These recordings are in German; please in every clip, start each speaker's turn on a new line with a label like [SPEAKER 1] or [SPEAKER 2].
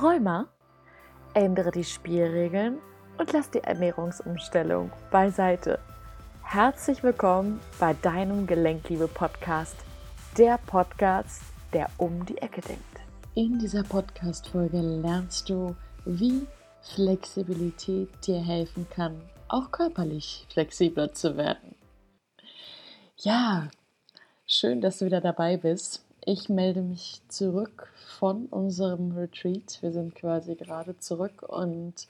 [SPEAKER 1] Rheuma? Ändere die Spielregeln und lass die Ernährungsumstellung beiseite. Herzlich willkommen bei deinem Gelenkliebe-Podcast, der Podcast, der um die Ecke denkt.
[SPEAKER 2] In dieser Podcast-Folge lernst du, wie Flexibilität dir helfen kann, auch körperlich flexibler zu werden. Ja, schön, dass du wieder dabei bist. Ich melde mich zurück von unserem Retreat. Wir sind quasi gerade zurück und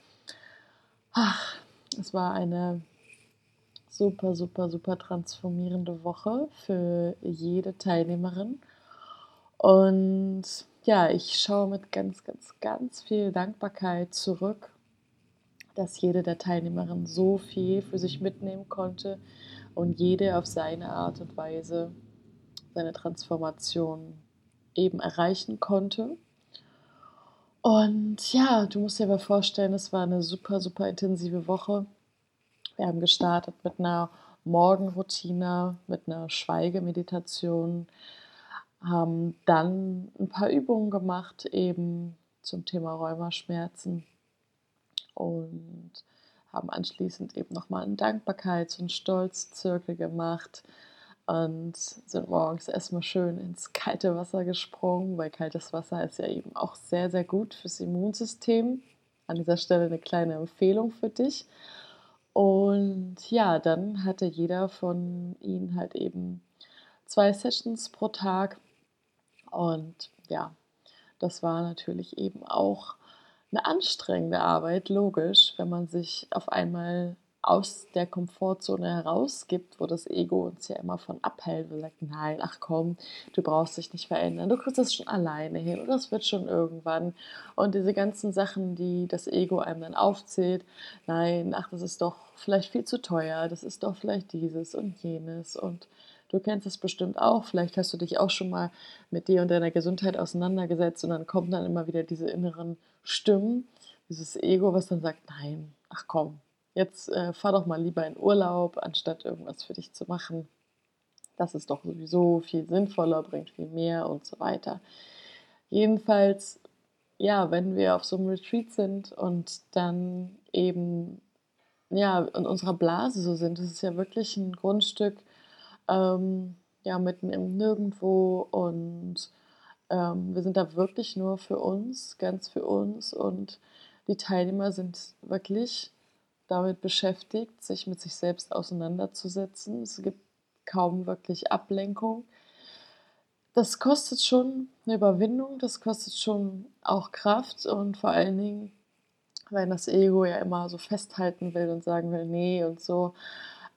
[SPEAKER 2] ach, es war eine super, super, super transformierende Woche für jede Teilnehmerin. Und ja, ich schaue mit ganz, ganz, ganz viel Dankbarkeit zurück, dass jede der Teilnehmerinnen so viel für sich mitnehmen konnte und jede auf seine Art und Weise seine Transformation eben erreichen konnte. Und ja, du musst dir aber vorstellen, es war eine super, super intensive Woche. Wir haben gestartet mit einer Morgenroutine, mit einer Schweigemeditation, haben dann ein paar Übungen gemacht, eben zum Thema Rheumaschmerzen und haben anschließend eben nochmal einen Dankbarkeits- und Stolzzirkel gemacht und sind morgens erstmal schön ins kalte Wasser gesprungen, weil kaltes Wasser ist ja eben auch sehr, sehr gut fürs Immunsystem. An dieser Stelle eine kleine Empfehlung für dich. Und ja, dann hatte jeder von ihnen halt eben zwei Sessions pro Tag. Und ja, das war natürlich eben auch eine anstrengende Arbeit, logisch, wenn man sich auf einmal aus der Komfortzone herausgibt, wo das Ego uns ja immer von abhält und sagt, nein, ach komm, du brauchst dich nicht verändern, du kriegst das schon alleine hin und das wird schon irgendwann. Und diese ganzen Sachen, die das Ego einem dann aufzählt, nein, ach, das ist doch vielleicht viel zu teuer, das ist doch vielleicht dieses und jenes und du kennst es bestimmt auch, vielleicht hast du dich auch schon mal mit dir und deiner Gesundheit auseinandergesetzt und dann kommen dann immer wieder diese inneren Stimmen, dieses Ego, was dann sagt, nein, ach komm, jetzt äh, fahr doch mal lieber in Urlaub, anstatt irgendwas für dich zu machen. Das ist doch sowieso viel sinnvoller, bringt viel mehr und so weiter. Jedenfalls, ja, wenn wir auf so einem Retreat sind und dann eben ja in unserer Blase so sind, das ist ja wirklich ein Grundstück ähm, ja mitten im Nirgendwo und ähm, wir sind da wirklich nur für uns, ganz für uns und die Teilnehmer sind wirklich damit beschäftigt, sich mit sich selbst auseinanderzusetzen. Es gibt kaum wirklich Ablenkung. Das kostet schon eine Überwindung, das kostet schon auch Kraft und vor allen Dingen, wenn das Ego ja immer so festhalten will und sagen will, nee und so,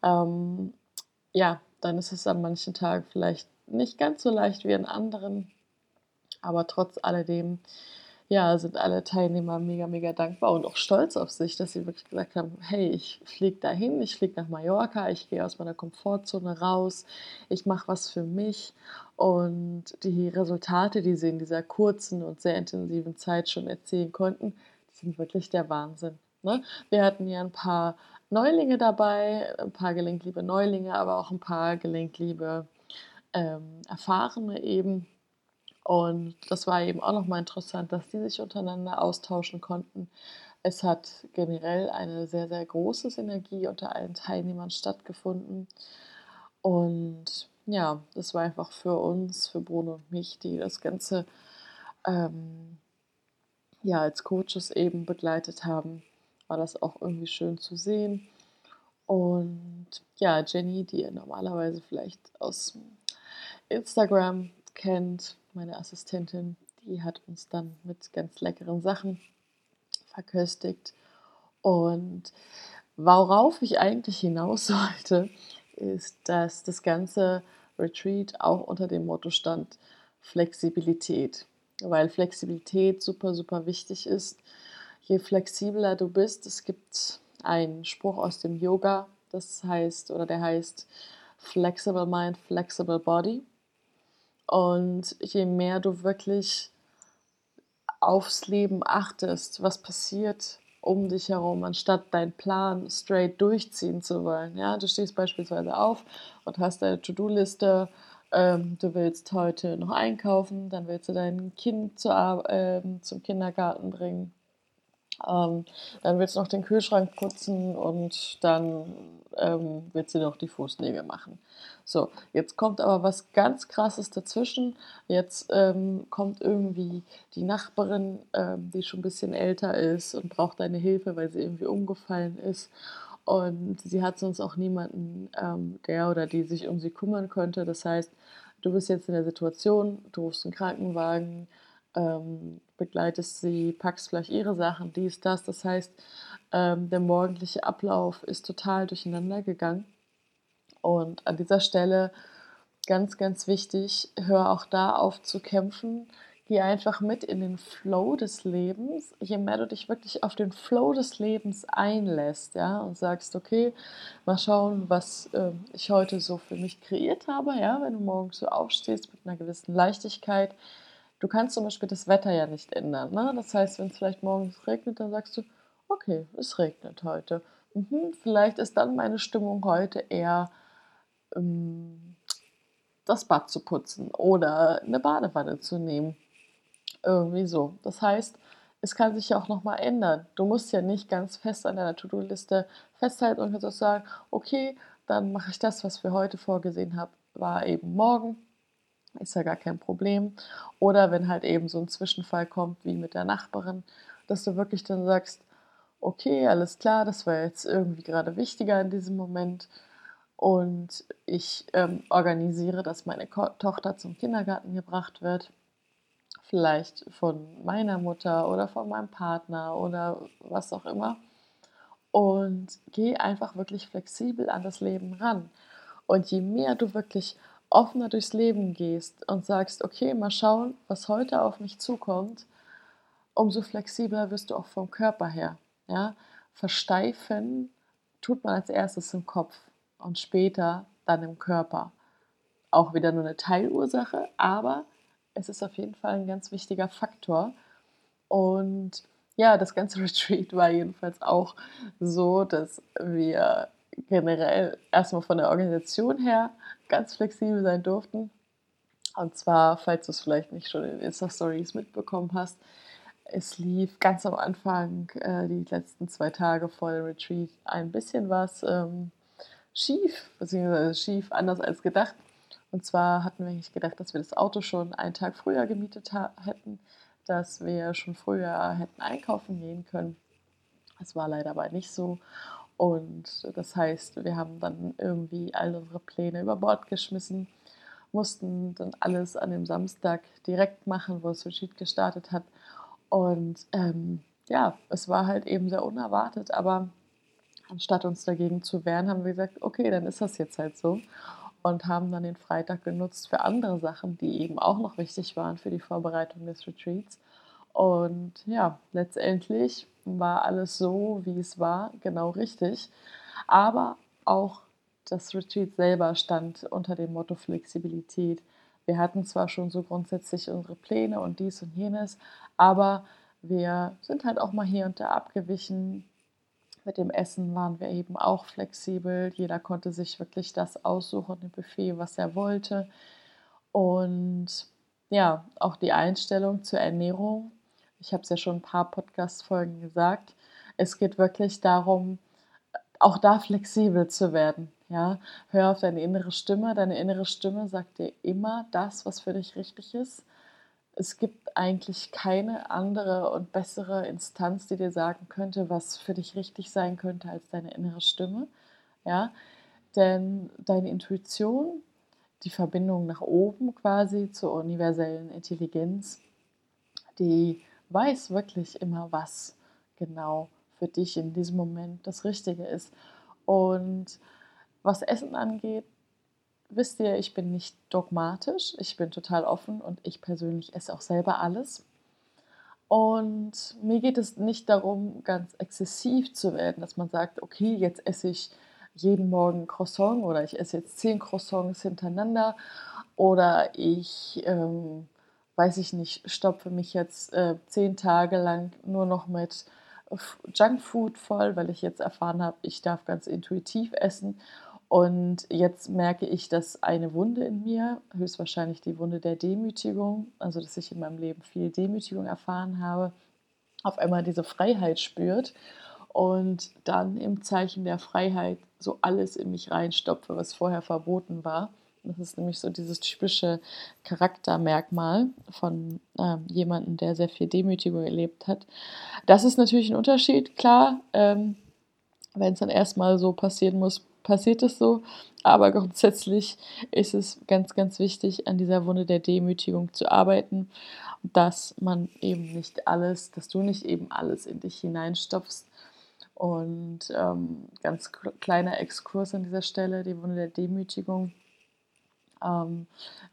[SPEAKER 2] ähm, ja, dann ist es an manchen Tagen vielleicht nicht ganz so leicht wie an anderen, aber trotz alledem ja, sind alle Teilnehmer mega, mega dankbar und auch stolz auf sich, dass sie wirklich gesagt haben, hey, ich fliege dahin, ich fliege nach Mallorca, ich gehe aus meiner Komfortzone raus, ich mache was für mich und die Resultate, die sie in dieser kurzen und sehr intensiven Zeit schon erzielen konnten, sind wirklich der Wahnsinn. Ne? Wir hatten ja ein paar Neulinge dabei, ein paar gelenkliebe Neulinge, aber auch ein paar gelenkliebe ähm, Erfahrene eben, und das war eben auch nochmal interessant, dass die sich untereinander austauschen konnten. Es hat generell eine sehr, sehr große Synergie unter allen Teilnehmern stattgefunden. Und ja, das war einfach für uns, für Bruno und mich, die das Ganze ähm, ja, als Coaches eben begleitet haben, war das auch irgendwie schön zu sehen. Und ja, Jenny, die ihr normalerweise vielleicht aus Instagram kennt, meine Assistentin, die hat uns dann mit ganz leckeren Sachen verköstigt. Und worauf ich eigentlich hinaus sollte, ist, dass das ganze Retreat auch unter dem Motto stand Flexibilität. Weil Flexibilität super, super wichtig ist. Je flexibler du bist, es gibt einen Spruch aus dem Yoga, das heißt, oder der heißt Flexible Mind, Flexible Body. Und je mehr du wirklich aufs Leben achtest, was passiert um dich herum, anstatt deinen Plan straight durchziehen zu wollen. Ja, du stehst beispielsweise auf und hast deine To-Do-Liste ähm, du willst heute noch einkaufen, dann willst du dein Kind zu, äh, zum Kindergarten bringen, ähm, dann willst du noch den Kühlschrank putzen und dann ähm, willst du noch die Fußnägel machen. So, jetzt kommt aber was ganz Krasses dazwischen. Jetzt ähm, kommt irgendwie die Nachbarin, ähm, die schon ein bisschen älter ist und braucht deine Hilfe, weil sie irgendwie umgefallen ist. Und sie hat sonst auch niemanden, ähm, der oder die sich um sie kümmern könnte. Das heißt, du bist jetzt in der Situation, du rufst einen Krankenwagen, ähm, begleitest sie, packst vielleicht ihre Sachen, dies, das. Das heißt, ähm, der morgendliche Ablauf ist total durcheinander gegangen. Und an dieser Stelle ganz, ganz wichtig, hör auch da auf zu kämpfen. Geh einfach mit in den Flow des Lebens. Je mehr du dich wirklich auf den Flow des Lebens einlässt, ja, und sagst, okay, mal schauen, was äh, ich heute so für mich kreiert habe, ja, wenn du morgens so aufstehst mit einer gewissen Leichtigkeit. Du kannst zum Beispiel das Wetter ja nicht ändern. Ne? Das heißt, wenn es vielleicht morgens regnet, dann sagst du, okay, es regnet heute. Mhm, vielleicht ist dann meine Stimmung heute eher ähm, das Bad zu putzen oder eine Badewanne zu nehmen. Irgendwie so. Das heißt, es kann sich ja auch nochmal ändern. Du musst ja nicht ganz fest an deiner To-Do-Liste festhalten und kannst auch sagen, okay, dann mache ich das, was wir heute vorgesehen haben, war eben morgen. Ist ja gar kein Problem. Oder wenn halt eben so ein Zwischenfall kommt, wie mit der Nachbarin, dass du wirklich dann sagst, okay, alles klar, das war jetzt irgendwie gerade wichtiger in diesem Moment und ich ähm, organisiere, dass meine Ko Tochter zum Kindergarten gebracht wird. Vielleicht von meiner Mutter oder von meinem Partner oder was auch immer. Und geh einfach wirklich flexibel an das Leben ran. Und je mehr du wirklich offener durchs Leben gehst und sagst, okay, mal schauen, was heute auf mich zukommt, umso flexibler wirst du auch vom Körper her. Ja? Versteifen tut man als erstes im Kopf und später dann im Körper. Auch wieder nur eine Teilursache, aber es ist auf jeden Fall ein ganz wichtiger Faktor. Und ja, das ganze Retreat war jedenfalls auch so, dass wir generell erstmal von der Organisation her ganz flexibel sein durften. Und zwar, falls du es vielleicht nicht schon in Insta-Stories mitbekommen hast, es lief ganz am Anfang, äh, die letzten zwei Tage vor dem Retreat, ein bisschen was ähm, schief, beziehungsweise schief anders als gedacht. Und zwar hatten wir eigentlich gedacht, dass wir das Auto schon einen Tag früher gemietet hätten, dass wir schon früher hätten einkaufen gehen können. Das war leider aber nicht so. Und das heißt, wir haben dann irgendwie all unsere Pläne über Bord geschmissen, mussten dann alles an dem Samstag direkt machen, wo das Retreat gestartet hat. Und ähm, ja, es war halt eben sehr unerwartet, aber Anstatt uns dagegen zu wehren, haben wir gesagt, okay, dann ist das jetzt halt so. Und haben dann den Freitag genutzt für andere Sachen, die eben auch noch wichtig waren für die Vorbereitung des Retreats. Und ja, letztendlich war alles so, wie es war, genau richtig. Aber auch das Retreat selber stand unter dem Motto Flexibilität. Wir hatten zwar schon so grundsätzlich unsere Pläne und dies und jenes, aber wir sind halt auch mal hier und da abgewichen, mit dem Essen waren wir eben auch flexibel. Jeder konnte sich wirklich das aussuchen, im Buffet, was er wollte. Und ja, auch die Einstellung zur Ernährung. Ich habe es ja schon ein paar Podcast-Folgen gesagt. Es geht wirklich darum, auch da flexibel zu werden. Ja, hör auf deine innere Stimme. Deine innere Stimme sagt dir immer das, was für dich richtig ist es gibt eigentlich keine andere und bessere Instanz, die dir sagen könnte, was für dich richtig sein könnte als deine innere Stimme. Ja, denn deine Intuition, die Verbindung nach oben quasi zur universellen Intelligenz, die weiß wirklich immer, was genau für dich in diesem Moment das Richtige ist. Und was Essen angeht, wisst ihr, ich bin nicht dogmatisch, ich bin total offen und ich persönlich esse auch selber alles. Und mir geht es nicht darum, ganz exzessiv zu werden, dass man sagt, okay, jetzt esse ich jeden Morgen Croissant oder ich esse jetzt zehn Croissants hintereinander oder ich, ähm, weiß ich nicht, stopfe mich jetzt äh, zehn Tage lang nur noch mit Junkfood voll, weil ich jetzt erfahren habe, ich darf ganz intuitiv essen Und jetzt merke ich, dass eine Wunde in mir, höchstwahrscheinlich die Wunde der Demütigung, also dass ich in meinem Leben viel Demütigung erfahren habe, auf einmal diese Freiheit spürt und dann im Zeichen der Freiheit so alles in mich reinstopfe, was vorher verboten war. Das ist nämlich so dieses typische Charaktermerkmal von ähm, jemandem, der sehr viel Demütigung erlebt hat. Das ist natürlich ein Unterschied, klar. Ähm, Wenn es dann erstmal so passieren muss, passiert es so. Aber grundsätzlich ist es ganz, ganz wichtig, an dieser Wunde der Demütigung zu arbeiten, dass man eben nicht alles, dass du nicht eben alles in dich hineinstopfst. Und ähm, ganz kleiner Exkurs an dieser Stelle, die Wunde der Demütigung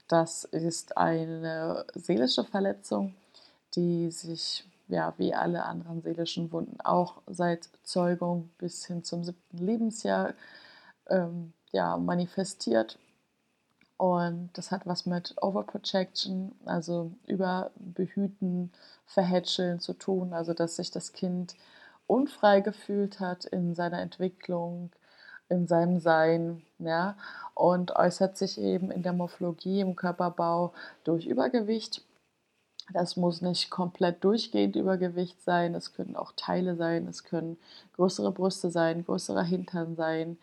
[SPEAKER 2] das ist eine seelische Verletzung, die sich ja, wie alle anderen seelischen Wunden auch seit Zeugung bis hin zum siebten Lebensjahr ähm, ja, manifestiert. Und das hat was mit Overprojection, also überbehüten, verhätscheln zu tun, also dass sich das Kind unfrei gefühlt hat in seiner Entwicklung, in seinem Sein, ja, und äußert sich eben in der Morphologie, im Körperbau durch Übergewicht. Das muss nicht komplett durchgehend Übergewicht sein, es können auch Teile sein, es können größere Brüste sein, größerer Hintern sein,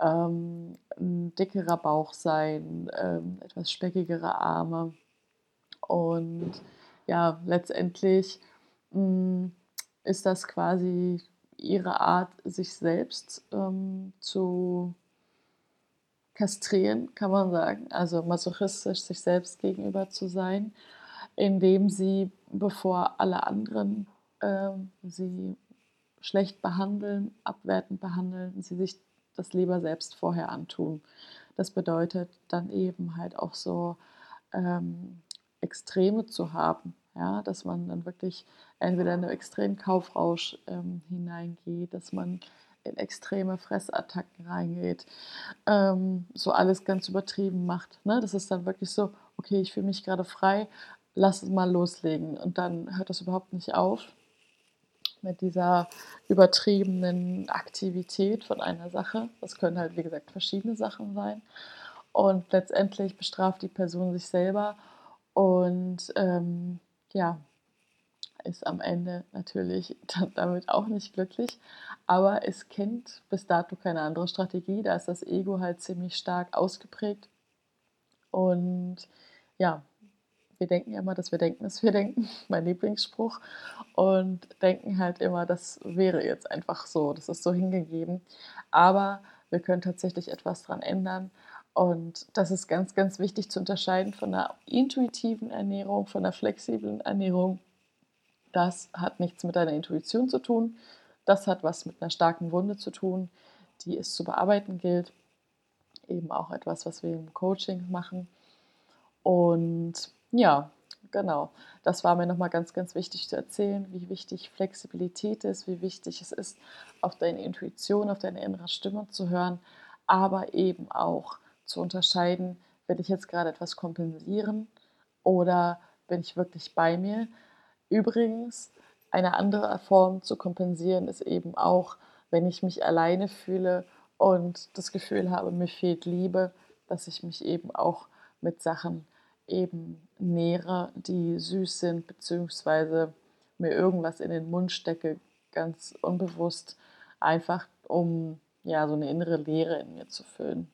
[SPEAKER 2] ähm, ein dickerer Bauch sein, ähm, etwas speckigere Arme. Und ja, letztendlich mh, mm, ist das quasi ihre Art, sich selbst ähm, zu kastrieren, kann man sagen, also masochistisch sich selbst gegenüber zu sein, indem sie, bevor alle anderen äh, sie schlecht behandeln, abwertend behandeln, sie sich das lieber selbst vorher antun. Das bedeutet dann eben halt auch so ähm, Extreme zu haben, ja, dass man dann wirklich entweder in einen extremen Kaufrausch ähm, hineingeht, dass man in extreme Fressattacken reingeht, ähm, so alles ganz übertrieben macht. Ne? Das ist dann wirklich so, okay, ich fühle mich gerade frei, lass es mal loslegen. Und dann hört das überhaupt nicht auf mit dieser übertriebenen Aktivität von einer Sache. Das können halt, wie gesagt, verschiedene Sachen sein. Und letztendlich bestraft die Person sich selber und ähm, ja, ist am Ende natürlich damit auch nicht glücklich, aber es kennt bis dato keine andere Strategie. Da ist das Ego halt ziemlich stark ausgeprägt. Und ja, wir denken ja immer, dass wir denken, dass wir denken, mein Lieblingsspruch, und denken halt immer, das wäre jetzt einfach so, das ist so hingegeben. Aber wir können tatsächlich etwas daran ändern. Und das ist ganz, ganz wichtig zu unterscheiden von einer intuitiven Ernährung, von einer flexiblen Ernährung. Das hat nichts mit deiner Intuition zu tun. Das hat was mit einer starken Wunde zu tun, die es zu bearbeiten gilt. Eben auch etwas, was wir im Coaching machen. Und ja, genau. Das war mir nochmal ganz, ganz wichtig zu erzählen, wie wichtig Flexibilität ist, wie wichtig es ist, auf deine Intuition, auf deine innere Stimme zu hören, aber eben auch zu unterscheiden, will ich jetzt gerade etwas kompensieren oder bin ich wirklich bei mir. Übrigens, eine andere Form zu kompensieren ist eben auch, wenn ich mich alleine fühle und das Gefühl habe, mir fehlt Liebe, dass ich mich eben auch mit Sachen eben nähere, die süß sind, beziehungsweise mir irgendwas in den Mund stecke, ganz unbewusst, einfach um ja so eine innere Leere in mir zu füllen.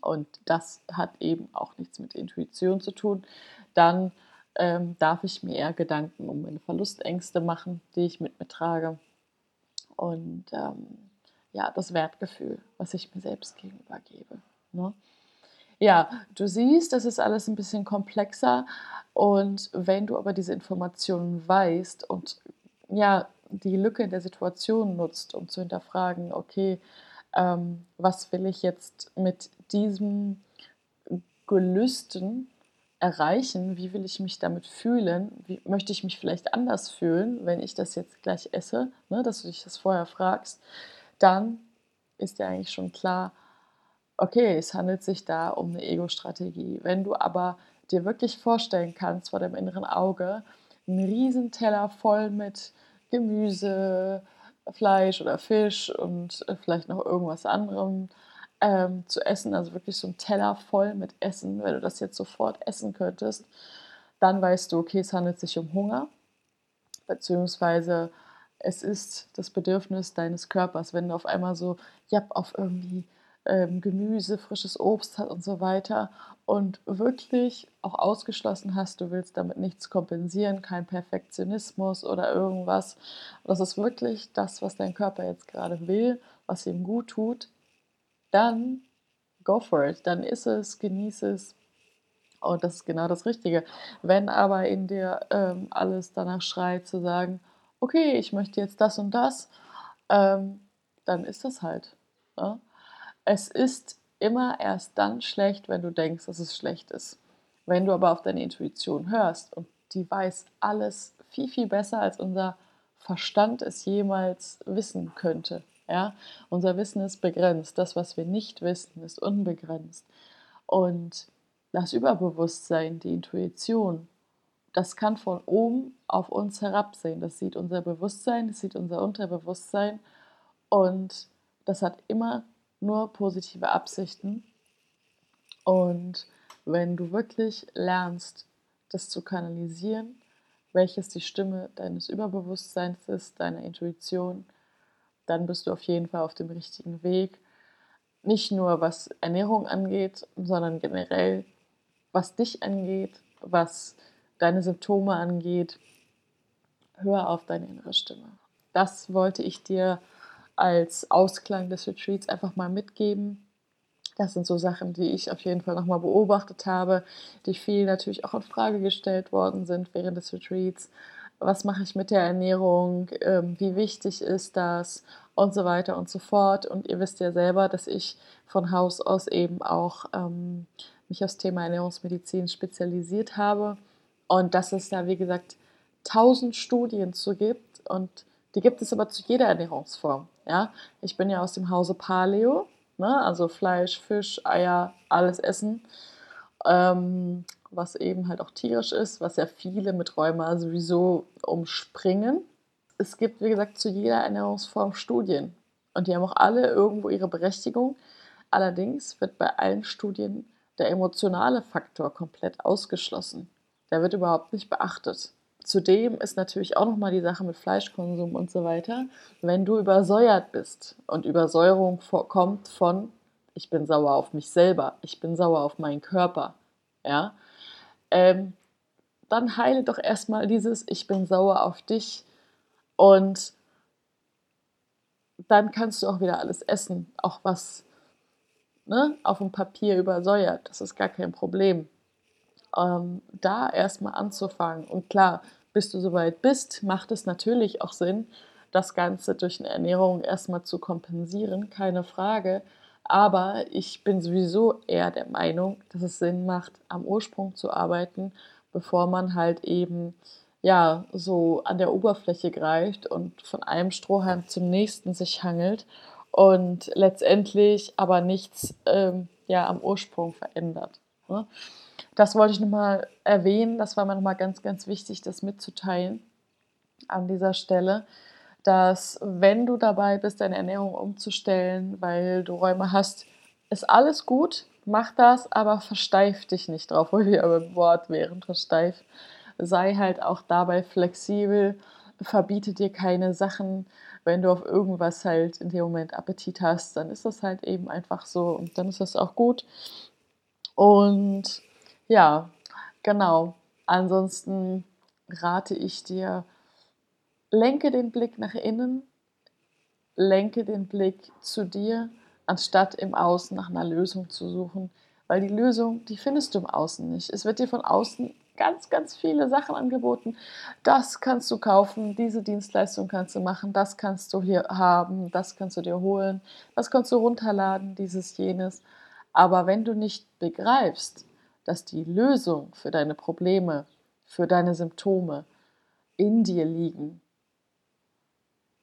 [SPEAKER 2] Und das hat eben auch nichts mit Intuition zu tun. Dann ähm, darf ich mir eher Gedanken um meine Verlustängste machen, die ich mit mir trage. Und ähm, ja, das Wertgefühl, was ich mir selbst gegenüber gebe. Ne? Ja, du siehst, das ist alles ein bisschen komplexer. Und wenn du aber diese Informationen weißt und ja, die Lücke in der Situation nutzt, um zu hinterfragen, okay, ähm, was will ich jetzt mit diesem Gelüsten erreichen? Wie will ich mich damit fühlen? Wie möchte ich mich vielleicht anders fühlen, wenn ich das jetzt gleich esse? Ne, dass du dich das vorher fragst. Dann ist ja eigentlich schon klar, okay, es handelt sich da um eine Ego-Strategie. Wenn du aber dir wirklich vorstellen kannst vor deinem inneren Auge, einen riesen Teller voll mit Gemüse, Fleisch oder Fisch und äh, vielleicht noch irgendwas anderem ähm, zu essen, also wirklich so ein Teller voll mit Essen, wenn du das jetzt sofort essen könntest, dann weißt du, okay, es handelt sich um Hunger, beziehungsweise es ist das Bedürfnis deines Körpers. Wenn du auf einmal so, ja, auf irgendwie ähm, Gemüse, frisches Obst hast und so weiter und wirklich auch ausgeschlossen hast, du willst damit nichts kompensieren, kein Perfektionismus oder irgendwas. Das ist wirklich das, was dein Körper jetzt gerade will, was ihm gut tut, dann go for it, dann ist es, genieße es. Und das ist genau das Richtige. Wenn aber in dir ähm, alles danach schreit, zu sagen, okay, ich möchte jetzt das und das, ähm, dann ist das halt. Ja? Es ist immer erst dann schlecht, wenn du denkst, dass es schlecht ist. Wenn du aber auf deine Intuition hörst und die weiß alles viel, viel besser, als unser Verstand es jemals wissen könnte. Ja? Unser Wissen ist begrenzt. Das, was wir nicht wissen, ist unbegrenzt. Und das Überbewusstsein, die Intuition, das kann von oben auf uns herabsehen. Das sieht unser Bewusstsein, das sieht unser Unterbewusstsein und das hat immer nur positive Absichten. Und wenn du wirklich lernst, das zu kanalisieren, welches die Stimme deines Überbewusstseins ist, deiner Intuition, dann bist du auf jeden Fall auf dem richtigen Weg. Nicht nur was Ernährung angeht, sondern generell was dich angeht, was deine Symptome angeht. Hör auf deine innere Stimme. Das wollte ich dir als Ausklang des Retreats einfach mal mitgeben. Das sind so Sachen, die ich auf jeden Fall nochmal beobachtet habe, die viel natürlich auch in Frage gestellt worden sind während des Retreats. Was mache ich mit der Ernährung? Ähm, wie wichtig ist das? Und so weiter und so fort. Und ihr wisst ja selber, dass ich von Haus aus eben auch ähm, mich aufs Thema Ernährungsmedizin spezialisiert habe. Und dass es da, wie gesagt, tausend Studien zu gibt. Und die gibt es aber zu jeder Ernährungsform. Ja? Ich bin ja aus dem Hause Paleo, ne? also Fleisch, Fisch, Eier, alles essen. Ähm, was eben halt auch tierisch ist, was ja viele mit Rheuma sowieso umspringen. Es gibt, wie gesagt, zu jeder Ernährungsform Studien. Und die haben auch alle irgendwo ihre Berechtigung. Allerdings wird bei allen Studien der emotionale Faktor komplett ausgeschlossen. Der wird überhaupt nicht beachtet. Zudem ist natürlich auch nochmal die Sache mit Fleischkonsum und so weiter. Wenn du übersäuert bist und Übersäuerung kommt von, ich bin sauer auf mich selber, ich bin sauer auf meinen Körper, ja, ähm, dann heile doch erstmal dieses, ich bin sauer auf dich. Und dann kannst du auch wieder alles essen, auch was ne, auf dem Papier übersäuert, das ist gar kein Problem ähm, da erstmal anzufangen. Und klar, bis du soweit bist, macht es natürlich auch Sinn, das Ganze durch eine Ernährung erstmal zu kompensieren, keine Frage. Aber ich bin sowieso eher der Meinung, dass es Sinn macht, am Ursprung zu arbeiten, bevor man halt eben ja so an der Oberfläche greift und von einem Strohhalm zum nächsten sich hangelt und letztendlich aber nichts ähm, ja am Ursprung verändert. Ne? Das wollte ich nochmal erwähnen. Das war mir nochmal ganz, ganz wichtig, das mitzuteilen an dieser Stelle, dass wenn du dabei bist, deine Ernährung umzustellen, weil du Räume hast, ist alles gut, mach das, aber versteif dich nicht drauf, wo wir beim Wort wären, versteif. Sei halt auch dabei flexibel, verbiete dir keine Sachen. Wenn du auf irgendwas halt in dem Moment Appetit hast, dann ist das halt eben einfach so und dann ist das auch gut. Und ja, genau. Ansonsten rate ich dir, lenke den Blick nach innen, lenke den Blick zu dir, anstatt im Außen nach einer Lösung zu suchen. Weil die Lösung, die findest du im Außen nicht. Es wird dir von außen ganz, ganz viele Sachen angeboten. Das kannst du kaufen, diese Dienstleistung kannst du machen, das kannst du hier haben, das kannst du dir holen, das kannst du runterladen, dieses, jenes. Aber wenn du nicht begreifst, dass die Lösung für deine Probleme, für deine Symptome in dir liegen,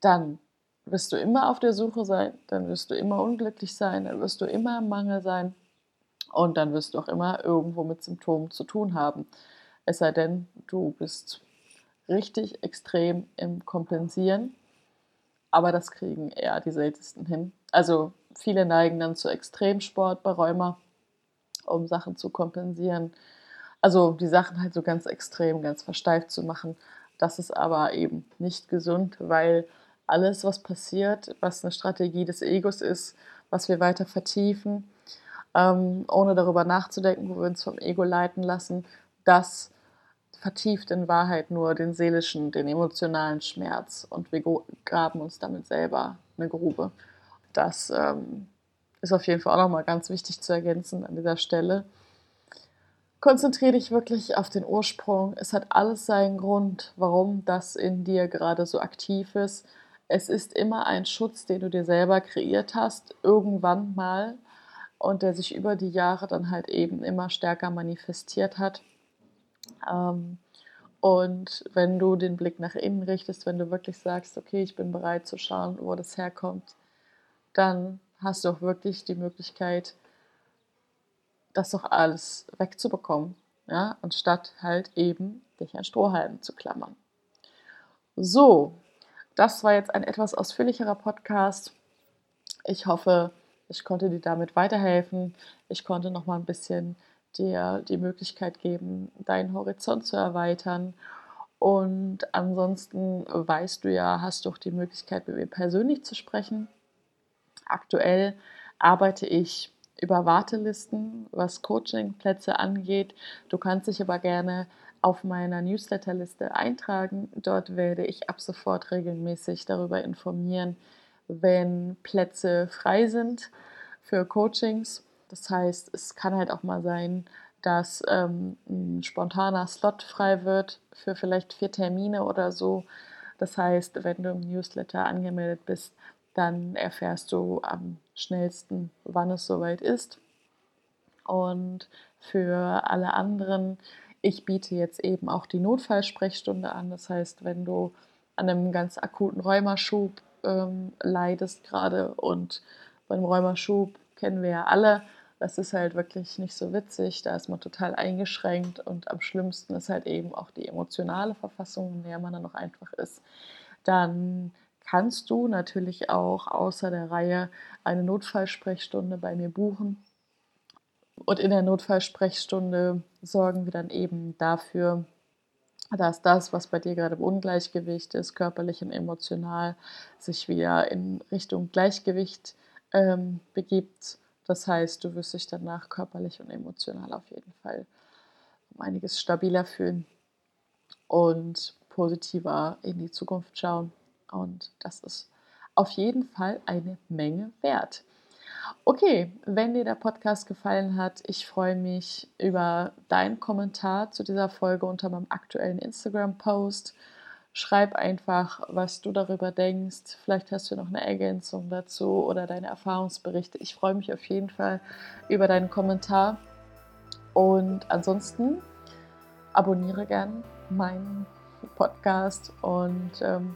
[SPEAKER 2] dann wirst du immer auf der Suche sein, dann wirst du immer unglücklich sein, dann wirst du immer im Mangel sein und dann wirst du auch immer irgendwo mit Symptomen zu tun haben. Es sei denn, du bist richtig extrem im Kompensieren, aber das kriegen eher die seltensten hin. Also viele neigen dann zu Extremsport bei Rheuma, um Sachen zu kompensieren. Also die Sachen halt so ganz extrem, ganz versteift zu machen. Das ist aber eben nicht gesund, weil alles, was passiert, was eine Strategie des Egos ist, was wir weiter vertiefen, ähm, ohne darüber nachzudenken, wo wir uns vom Ego leiten lassen, das vertieft in Wahrheit nur den seelischen, den emotionalen Schmerz und wir graben uns damit selber eine Grube. Das ähm, ist auf jeden Fall auch nochmal ganz wichtig zu ergänzen an dieser Stelle. Konzentriere dich wirklich auf den Ursprung. Es hat alles seinen Grund, warum das in dir gerade so aktiv ist. Es ist immer ein Schutz, den du dir selber kreiert hast, irgendwann mal und der sich über die Jahre dann halt eben immer stärker manifestiert hat. Ähm, und wenn du den Blick nach innen richtest, wenn du wirklich sagst, okay, ich bin bereit zu schauen, wo das herkommt, dann hast du auch wirklich die Möglichkeit, das doch alles wegzubekommen, ja, anstatt halt eben dich an Strohhalmen zu klammern. So, das war jetzt ein etwas ausführlicherer Podcast. Ich hoffe, ich konnte dir damit weiterhelfen. Ich konnte noch mal ein bisschen dir die Möglichkeit geben, deinen Horizont zu erweitern. Und ansonsten weißt du ja, hast du auch die Möglichkeit, mit mir persönlich zu sprechen. Aktuell arbeite ich über Wartelisten, was Coachingplätze angeht. Du kannst dich aber gerne auf meiner Newsletterliste eintragen. Dort werde ich ab sofort regelmäßig darüber informieren, wenn Plätze frei sind für Coachings. Das heißt, es kann halt auch mal sein, dass ähm, ein spontaner Slot frei wird für vielleicht vier Termine oder so. Das heißt, wenn du im Newsletter angemeldet bist, dann erfährst du am schnellsten, wann es soweit ist. Und für alle anderen, ich biete jetzt eben auch die Notfallsprechstunde an. Das heißt, wenn du an einem ganz akuten Rheumaschub ähm, leidest gerade und beim Rheumaschub kennen wir ja alle, das ist halt wirklich nicht so witzig, da ist man total eingeschränkt und am schlimmsten ist halt eben auch die emotionale Verfassung, in der man dann noch einfach ist. Dann kannst du natürlich auch außer der Reihe eine Notfallsprechstunde bei mir buchen. Und in der Notfallsprechstunde sorgen wir dann eben dafür, dass das, was bei dir gerade im Ungleichgewicht ist, körperlich und emotional, sich wieder in Richtung Gleichgewicht ähm, begibt. Das heißt, du wirst dich danach körperlich und emotional auf jeden Fall um einiges stabiler fühlen und positiver in die Zukunft schauen. Und das ist auf jeden Fall eine Menge wert. Okay, wenn dir der Podcast gefallen hat, ich freue mich über deinen Kommentar zu dieser Folge unter meinem aktuellen Instagram-Post. Schreib einfach, was du darüber denkst. Vielleicht hast du noch eine Ergänzung dazu oder deine Erfahrungsberichte. Ich freue mich auf jeden Fall über deinen Kommentar. Und ansonsten abonniere gern meinen Podcast und ähm,